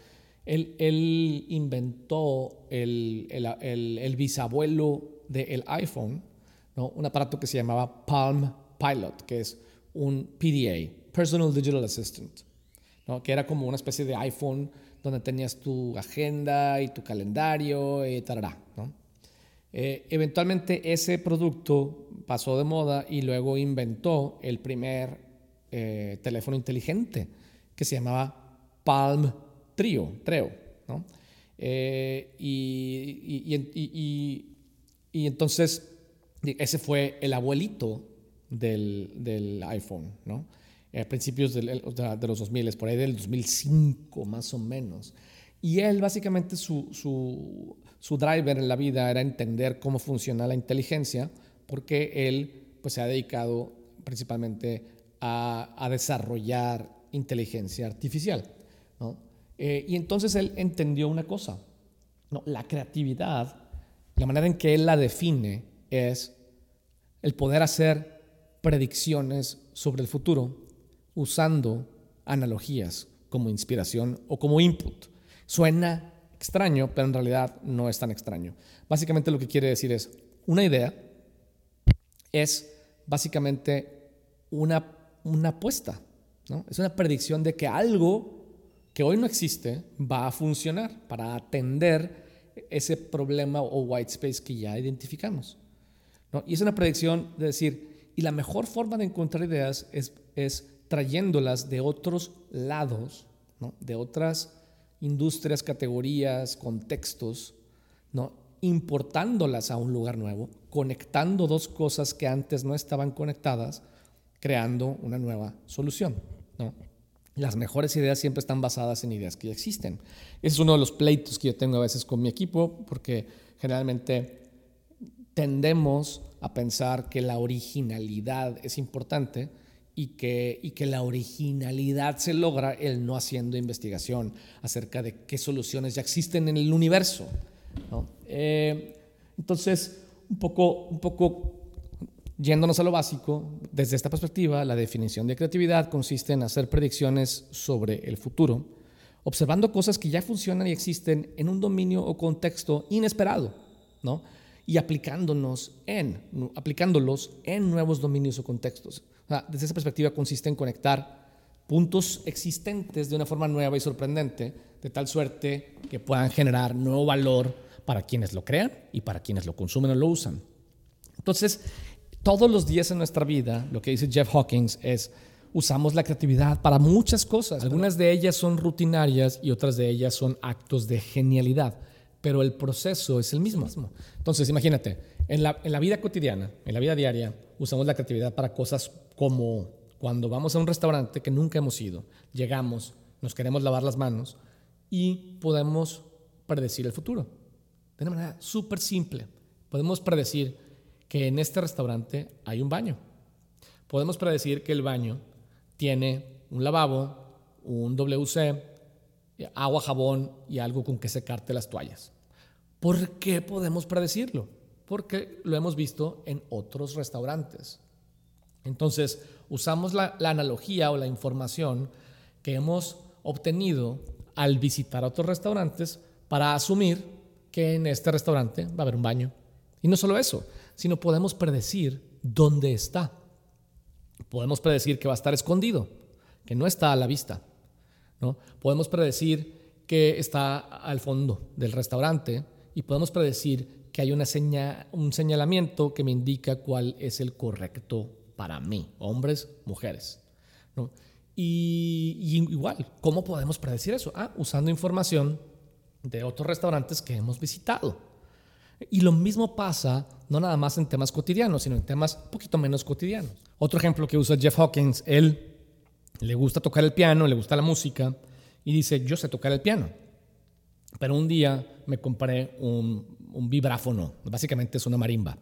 él, inventó el, bisabuelo del iPhone, un aparato que se llamaba Palm Pilot, que es un PDA, Personal Digital Assistant, que era como una especie de iPhone donde tenías tu agenda y tu calendario y. ¿no? Eh, eventualmente ese producto pasó de moda y luego inventó el primer eh, teléfono inteligente que se llamaba Palm trío, treo, ¿no? Eh, y, entonces ese fue el abuelito del, iPhone, ¿no? A principios de, los 2000, por ahí del 2005 más o menos. Y él básicamente su, su, su, driver en la vida era entender cómo funciona la inteligencia, porque él pues, se ha dedicado principalmente a, a desarrollar inteligencia artificial. ¿no? Eh, y entonces él entendió una cosa, ¿no? la creatividad, la manera en que él la define es el poder hacer predicciones sobre el futuro usando analogías como inspiración o como input. Suena extraño, pero en realidad no es tan extraño. Básicamente lo que quiere decir es, una idea es básicamente una, una apuesta, ¿no? es una predicción de que algo que hoy no existe va a funcionar para atender ese problema o white space que ya identificamos. ¿No? Y es una predicción de decir, y la mejor forma de encontrar ideas es, es trayéndolas de otros lados, ¿no? de otras industrias, categorías, contextos, ¿no? importándolas a un lugar nuevo, conectando dos cosas que antes no estaban conectadas, creando una nueva solución. ¿no? Las mejores ideas siempre están basadas en ideas que ya existen. Ese es uno de los pleitos que yo tengo a veces con mi equipo, porque generalmente tendemos a pensar que la originalidad es importante y que, y que la originalidad se logra el no haciendo investigación acerca de qué soluciones ya existen en el universo. Eh, entonces, un poco, un poco yéndonos a lo básico, desde esta perspectiva, la definición de creatividad consiste en hacer predicciones sobre el futuro, observando cosas que ya funcionan y existen en un dominio o contexto inesperado, ¿no? Y aplicándonos en, aplicándolos en nuevos dominios o contextos desde esa perspectiva consiste en conectar puntos existentes de una forma nueva y sorprendente, de tal suerte que puedan generar nuevo valor para quienes lo crean y para quienes lo consumen o lo usan. Entonces, todos los días en nuestra vida, lo que dice Jeff Hawkins es, usamos la creatividad para muchas cosas. Algunas de ellas son rutinarias y otras de ellas son actos de genialidad, pero el proceso es el mismo. Entonces, imagínate, en la, en la vida cotidiana, en la vida diaria, usamos la creatividad para cosas como cuando vamos a un restaurante que nunca hemos ido, llegamos, nos queremos lavar las manos y podemos predecir el futuro. De una manera súper simple. Podemos predecir que en este restaurante hay un baño. Podemos predecir que el baño tiene un lavabo, un WC, agua, jabón y algo con que secarte las toallas. ¿Por qué podemos predecirlo? Porque lo hemos visto en otros restaurantes. Entonces, usamos la, analogía o la información que hemos obtenido al visitar otros restaurantes para asumir que en este restaurante va a haber un baño. Y no solo eso, sino podemos predecir dónde está. Podemos predecir que va a estar escondido, que no está a la vista. ¿no? Podemos predecir que está al fondo del restaurante y podemos predecir que hay una seña, un señalamiento que me indica cuál es el correcto para mí, hombres, mujeres. ¿no? Y, igual, ¿cómo podemos predecir eso? Ah, usando información de otros restaurantes que hemos visitado. Y lo mismo pasa no nada más en temas cotidianos, sino en temas un poquito menos cotidianos. Otro ejemplo que usa Jeff Hawkins, él le gusta tocar el piano, le gusta la música y dice, yo sé tocar el piano. Pero un día me compré un, vibráfono, básicamente es una marimba.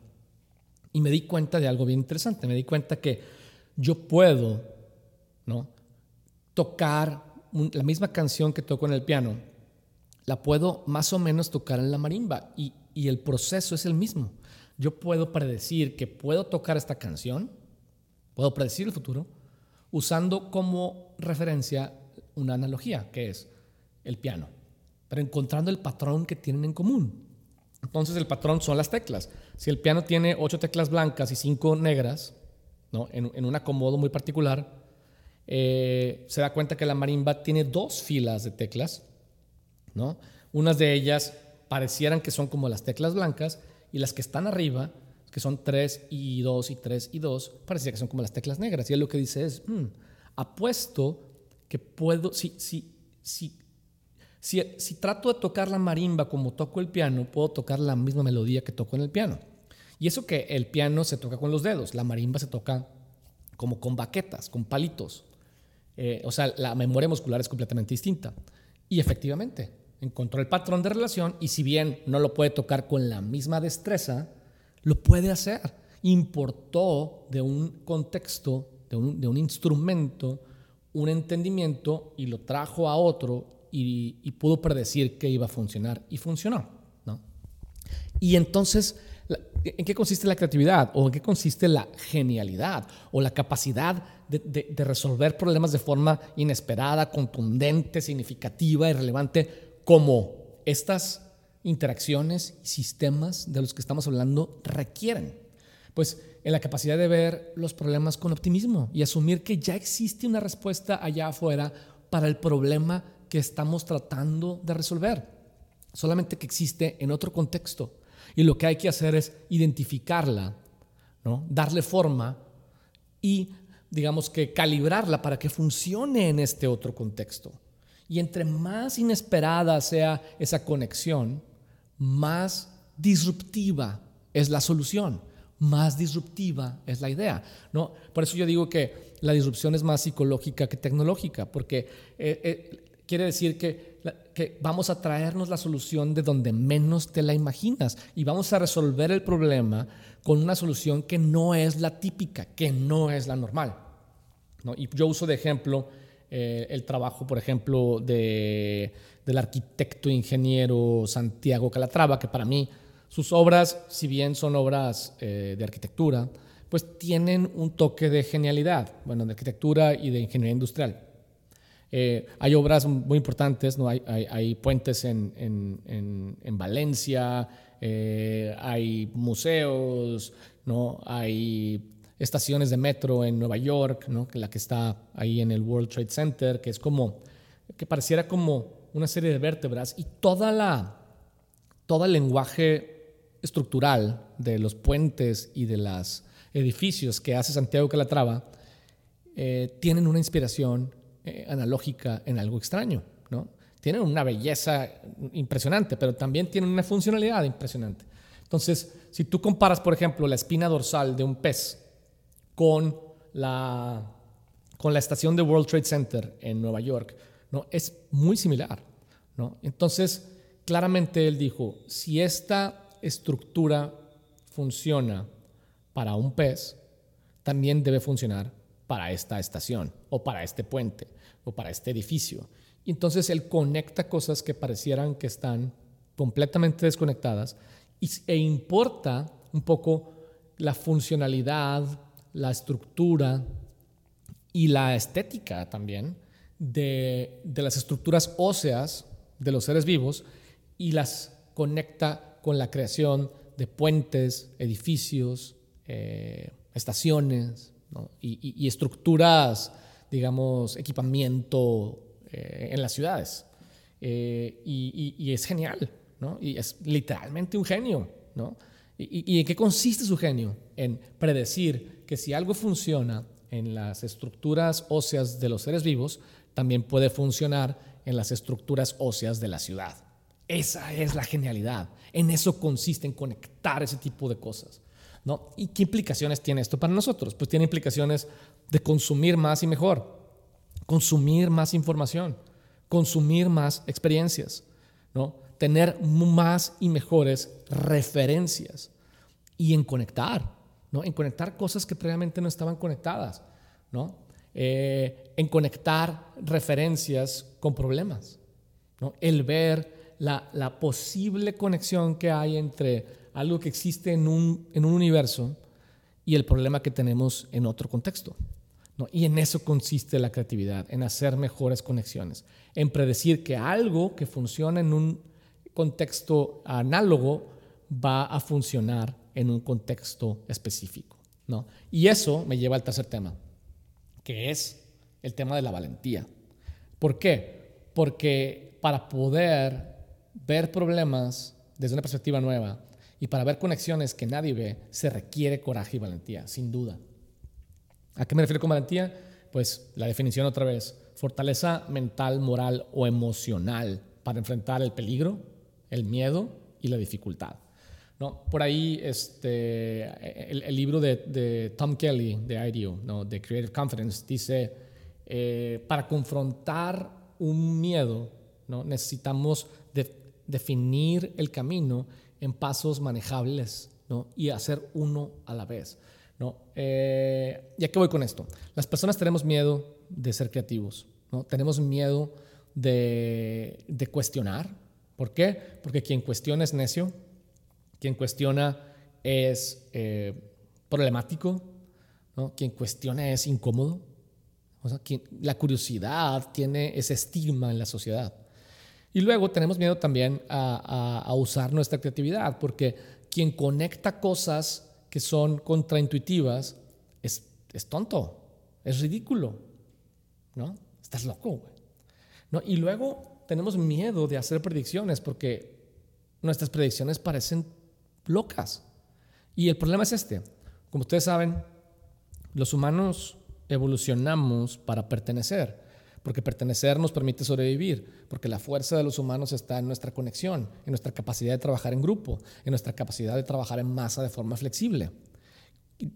Y me di cuenta de algo bien interesante. Me di cuenta que yo puedo ¿no? tocar la misma canción que toco en el piano, la puedo más o menos tocar en la marimba y el proceso es el mismo. Yo puedo predecir que puedo tocar esta canción, puedo predecir el futuro, usando como referencia una analogía, que es el piano, pero encontrando el patrón que tienen en común. Entonces el patrón son las teclas. Si el piano tiene ocho teclas blancas y cinco negras, ¿no? en, un acomodo muy particular, eh, se da cuenta que la marimba tiene dos filas de teclas. ¿no? Unas de ellas parecieran que son como las teclas blancas y las que están arriba, que son tres y dos y tres y dos, parecía que son como las teclas negras. Y él lo que dice es, hmm, apuesto que puedo, si, si, si si, trato de tocar la marimba como toco el piano, puedo tocar la misma melodía que toco en el piano. Y eso que el piano se toca con los dedos, la marimba se toca como con baquetas, con palitos. Eh, o sea, la memoria muscular es completamente distinta. Y efectivamente, encontró el patrón de relación y si bien no lo puede tocar con la misma destreza, lo puede hacer. Importó de un contexto, de un, de un instrumento, un entendimiento y lo trajo a otro y, y, pudo predecir que iba a funcionar y funcionó. ¿no? Y entonces, ¿en qué consiste la creatividad? ¿O en qué consiste la genialidad? ¿O la capacidad de, de, de resolver problemas de forma inesperada, contundente, significativa y relevante como estas interacciones y sistemas de los que estamos hablando requieren? Pues en la capacidad de ver los problemas con optimismo y asumir que ya existe una respuesta allá afuera para el problema que estamos tratando de resolver, solamente que existe en otro contexto. Y lo que hay que hacer es identificarla, ¿no? darle forma y, digamos que, calibrarla para que funcione en este otro contexto. Y entre más inesperada sea esa conexión, más disruptiva es la solución más disruptiva es la idea. ¿no? Por eso yo digo que la disrupción es más psicológica que tecnológica, porque eh, eh, quiere decir que, que, vamos a traernos la solución de donde menos te la imaginas y vamos a resolver el problema con una solución que no es la típica, que no es la normal. ¿no? Y yo uso de ejemplo eh, el trabajo, por ejemplo, de, del arquitecto ingeniero Santiago Calatrava, que para mí sus obras, si bien son obras eh, de arquitectura, pues tienen un toque de genialidad, bueno, de arquitectura y de ingeniería industrial. Eh, hay obras muy importantes, ¿no? hay, hay, puentes en, en, en, Valencia, eh, hay museos, ¿no? hay estaciones de metro en Nueva York, ¿no? la que está ahí en el World Trade Center, que es como, que pareciera como una serie de vértebras y toda la, todo el lenguaje estructural de los puentes y de los edificios que hace Santiago Calatrava eh, tienen una inspiración eh, analógica en algo extraño, ¿no? Tienen una belleza impresionante, pero también tienen una funcionalidad impresionante. Entonces, si tú comparas, por ejemplo, la espina dorsal de un pez con la, con la estación de World Trade Center en Nueva York, ¿no? es muy similar. ¿no? Entonces, claramente él dijo, si esta estructura funciona para un pez, también debe funcionar para esta estación o para este puente o para este edificio. Y entonces él conecta cosas que parecieran que están completamente desconectadas e importa un poco la funcionalidad, la estructura y la estética también de, de las estructuras óseas de los seres vivos y las conecta con la creación de puentes, edificios, eh, estaciones y, estructuras, digamos, equipamiento eh, en las ciudades. Eh, y, es genial, ¿no? Y es literalmente un genio, ¿no? ¿Y, en qué consiste su genio? En predecir que si algo funciona en las estructuras óseas de los seres vivos, también puede funcionar en las estructuras óseas de la ciudad. Esa es la genialidad. En eso consiste, en conectar ese tipo de cosas. ¿No? ¿Y qué implicaciones tiene esto para nosotros? Pues tiene implicaciones de consumir más y mejor, consumir más información, consumir más experiencias, ¿no? tener más y mejores referencias y en conectar, ¿no? en conectar cosas que previamente no estaban conectadas, ¿no? Eh, en conectar referencias con problemas, ¿no? el ver la, posible conexión que hay entre algo que existe en un, en un universo y el problema que tenemos en otro contexto. ¿no? Y en eso consiste la creatividad, en hacer mejores conexiones, en predecir que algo que funciona en un contexto análogo va a funcionar en un contexto específico. ¿no? Y eso me lleva al tercer tema, que es el tema de la valentía. ¿Por qué? Porque para poder ver problemas desde una perspectiva nueva y para ver conexiones que nadie ve, se requiere coraje y valentía, sin duda. ¿A qué me refiero con valentía? Pues la definición otra vez, fortaleza mental, moral o emocional para enfrentar el peligro, el miedo y la dificultad. ¿no? Por ahí este, el, libro de, Tom Kelly, de IDEO, ¿no? de Creative Confidence, dice, eh, para confrontar un miedo, ¿no? necesitamos definir el camino en pasos manejables ¿no? y hacer uno a la vez. ¿no? Eh, ¿Y a qué voy con esto? Las personas tenemos miedo de ser creativos, ¿no? tenemos miedo de, de cuestionar. ¿Por qué? Porque quien cuestiona es necio, quien cuestiona es eh, problemático, ¿no? quien cuestiona es incómodo. O sea, quien, la curiosidad tiene ese estigma en la sociedad. Y luego tenemos miedo también a, usar nuestra creatividad, porque quien conecta cosas que son contraintuitivas es, es tonto, es ridículo, ¿no? Estás loco, güey. ¿No? Y luego tenemos miedo de hacer predicciones porque nuestras predicciones parecen locas. Y el problema es este. Como ustedes saben, los humanos evolucionamos para pertenecer, porque pertenecer nos permite sobrevivir, porque la fuerza de los humanos está en nuestra conexión, en nuestra capacidad de trabajar en grupo, en nuestra capacidad de trabajar en masa de forma flexible.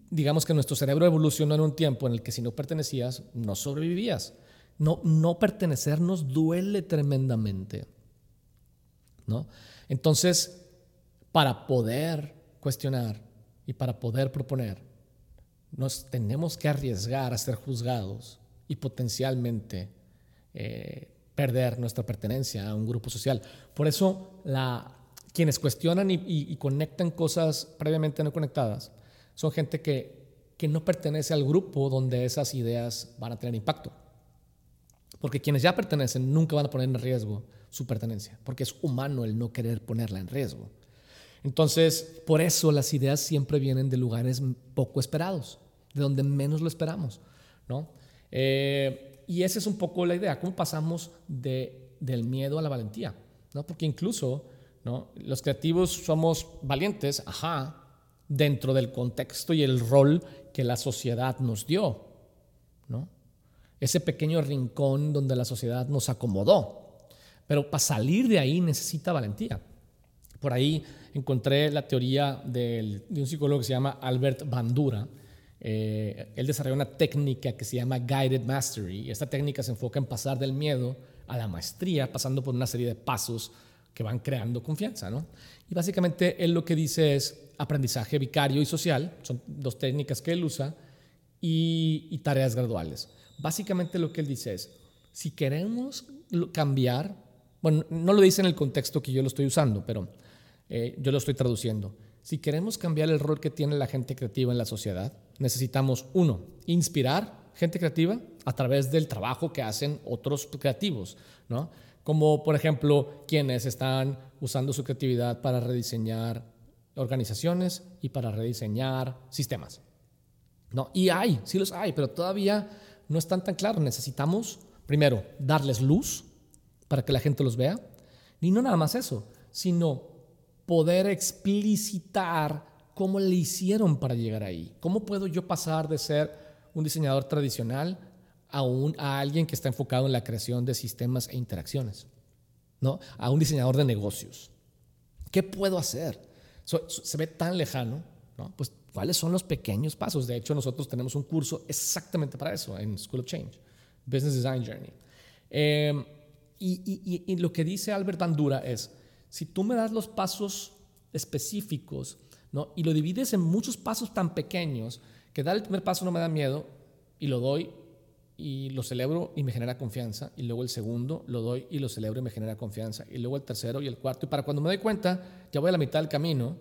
digamos que nuestro cerebro evolucionó en un tiempo en el que si no pertenecías, no sobrevivías. No, no pertenecer nos duele tremendamente. ¿no? Entonces, para poder cuestionar y para poder proponer, nos tenemos que arriesgar a ser juzgados y potencialmente eh, perder nuestra pertenencia a un grupo social. Por eso, quienes cuestionan y, conectan cosas previamente no conectadas son gente que, que no pertenece al grupo donde esas ideas van a tener impacto. Porque quienes ya pertenecen nunca van a poner en riesgo su pertenencia, porque es humano el no querer ponerla en riesgo. Entonces, por eso las ideas siempre vienen de lugares poco esperados, de donde menos lo esperamos, ¿no? Eh, y esa es un poco la idea, cómo pasamos de, del miedo a la valentía, ¿no? Porque incluso, ¿no? Los creativos somos valientes, ajá, dentro del contexto y el rol que la sociedad nos dio, ¿no? Ese pequeño rincón donde la sociedad nos acomodó. Pero para salir de ahí necesita valentía. Por ahí encontré la teoría de un psicólogo que se llama Albert Bandura. Eh, él desarrolló una técnica que se llama Guided Mastery. Esta técnica se enfoca en pasar del miedo a la maestría, pasando por una serie de pasos que van creando confianza. ¿no? Y básicamente él lo que dice es aprendizaje vicario y social, son dos técnicas que él usa, y, y tareas graduales. Básicamente lo que él dice es, si queremos cambiar, bueno, no lo dice en el contexto que yo lo estoy usando, pero eh, yo lo estoy traduciendo. Si queremos cambiar el rol que tiene la gente creativa en la sociedad, necesitamos, uno, inspirar gente creativa a través del trabajo que hacen otros creativos, ¿no? Como, por ejemplo, quienes están usando su creatividad para rediseñar organizaciones y para rediseñar sistemas. ¿no? Y hay, sí los hay, pero todavía no están tan claros. Necesitamos, primero, darles luz para que la gente los vea. Y no nada más eso, sino poder explicitar cómo le hicieron para llegar ahí. ¿Cómo puedo yo pasar de ser un diseñador tradicional a, alguien que está enfocado en la creación de sistemas e interacciones? ¿no? A un diseñador de negocios. ¿Qué puedo hacer? se ve tan lejano, ¿no? Pues, ¿cuáles son los pequeños pasos? De hecho, nosotros tenemos un curso exactamente para eso en School of Change, Business Design Journey. Em, y, lo que dice Albert Bandura es, si tú me das los pasos específicos ¿no? y lo divides en muchos pasos tan pequeños que dar el primer paso no me da miedo y lo doy y lo celebro y me genera confianza y luego el segundo lo doy y lo celebro y me genera confianza y luego el tercero y el cuarto y para cuando me doy cuenta ya voy a la mitad del camino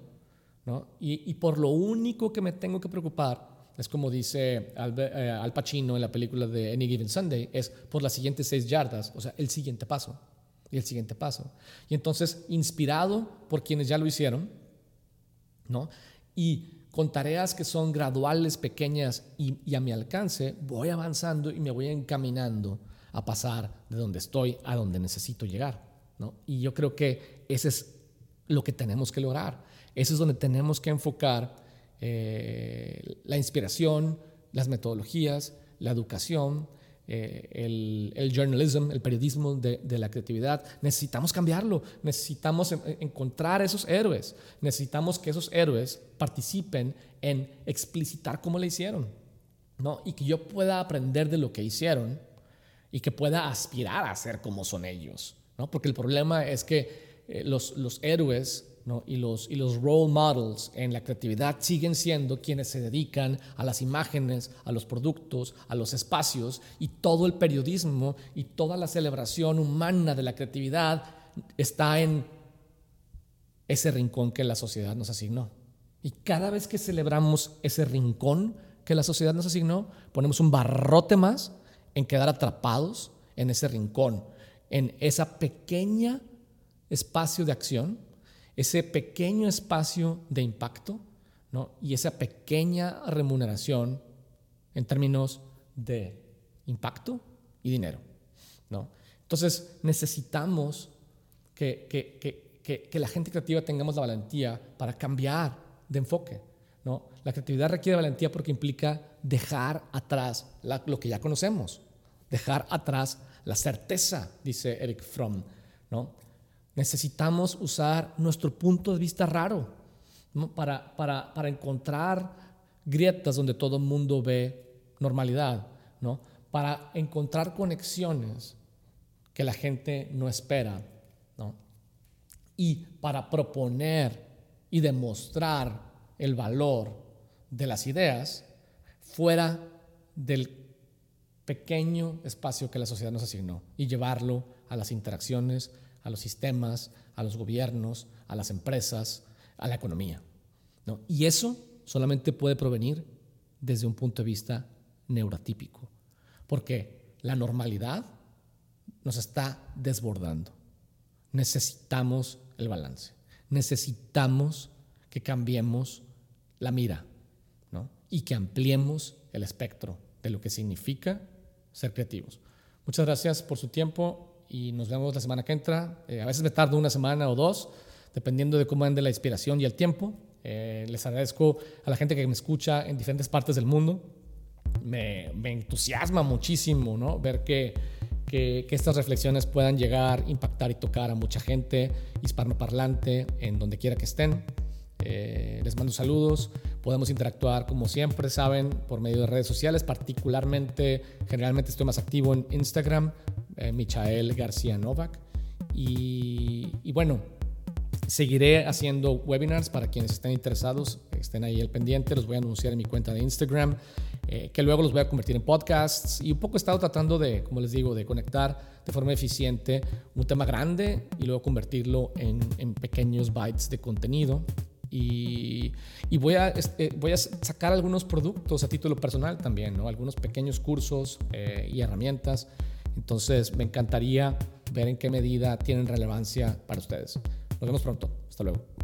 ¿no? y, y por lo único que me tengo que preocupar es como dice eh, Al Pacino en la película de Any Given Sunday, es por las siguientes seis yardas, o sea, el siguiente paso y el siguiente paso. Y entonces, inspirado por quienes ya lo hicieron, ¿no? Y con tareas que son graduales, pequeñas y, a mi alcance, voy avanzando y me voy encaminando a pasar de donde estoy a donde necesito llegar, ¿no? Y yo creo que ese es lo que tenemos que lograr. Ese es donde tenemos que enfocar eh, la inspiración, las metodologías, la educación, eh, el, el, journalism, el periodismo de, de, la creatividad. Necesitamos cambiarlo, necesitamos encontrar esos héroes, necesitamos que esos héroes participen en explicitar cómo le hicieron, ¿no? Y que yo pueda aprender de lo que hicieron y que pueda aspirar a ser como son ellos, ¿no? Porque el problema es que eh, los, los héroes y, los, y los role models en la creatividad siguen siendo quienes se dedican a las imágenes, a los productos, a los espacios y todo el periodismo y toda la celebración humana de la creatividad está en ese rincón que la sociedad nos asignó. Y cada vez que celebramos ese rincón que la sociedad nos asignó, ponemos un barrote más en quedar atrapados en ese rincón, en esa pequeña espacio de acción ese pequeño espacio de impacto ¿no? y esa pequeña remuneración en términos de impacto y dinero. ¿no? Entonces necesitamos que, que, la gente creativa tengamos la valentía para cambiar de enfoque. ¿no? La creatividad requiere valentía porque implica dejar atrás lo que ya conocemos, dejar atrás la certeza, dice Eric Fromm. ¿no? Necesitamos usar nuestro punto de vista raro para, para, para, encontrar grietas donde todo el mundo ve normalidad, ¿no? para encontrar conexiones que la gente no espera ¿no? y para proponer y demostrar el valor de las ideas fuera del pequeño espacio que la sociedad nos asignó y llevarlo a las interacciones a los sistemas, a los gobiernos, a las empresas, a la economía. ¿no? Y eso solamente puede provenir desde un punto de vista neurotípico, porque la normalidad nos está desbordando. Necesitamos el balance, necesitamos que cambiemos la mira ¿no? y que ampliemos el espectro de lo que significa ser creativos. Muchas gracias por su tiempo y nos vemos la semana que entra. Eh, a veces me tardo una semana o dos, dependiendo de cómo ande la inspiración y el tiempo. Eh, les agradezco a la gente que me escucha en diferentes partes del mundo. Me, me entusiasma muchísimo ¿no? ver que, que, que, estas reflexiones puedan llegar, impactar y tocar a mucha gente hispanoparlante en donde quiera que estén. Eh, les mando saludos. Podemos interactuar como siempre, saben, por medio de redes sociales. Particularmente, generalmente estoy más activo en Instagram, eh, Michael García Novak. Y, bueno, seguiré haciendo webinars para quienes estén interesados, estén ahí al pendiente. Los voy a anunciar en mi cuenta de Instagram, eh, que luego los voy a convertir en podcasts. Y un poco he estado tratando de, como les digo, de conectar de forma eficiente un tema grande y luego convertirlo en, en pequeños bytes de contenido y, voy, a, este, voy a sacar algunos productos a título personal también, ¿no? algunos pequeños cursos eh, y herramientas. Entonces me encantaría ver en qué medida tienen relevancia para ustedes. Nos vemos pronto. Hasta luego.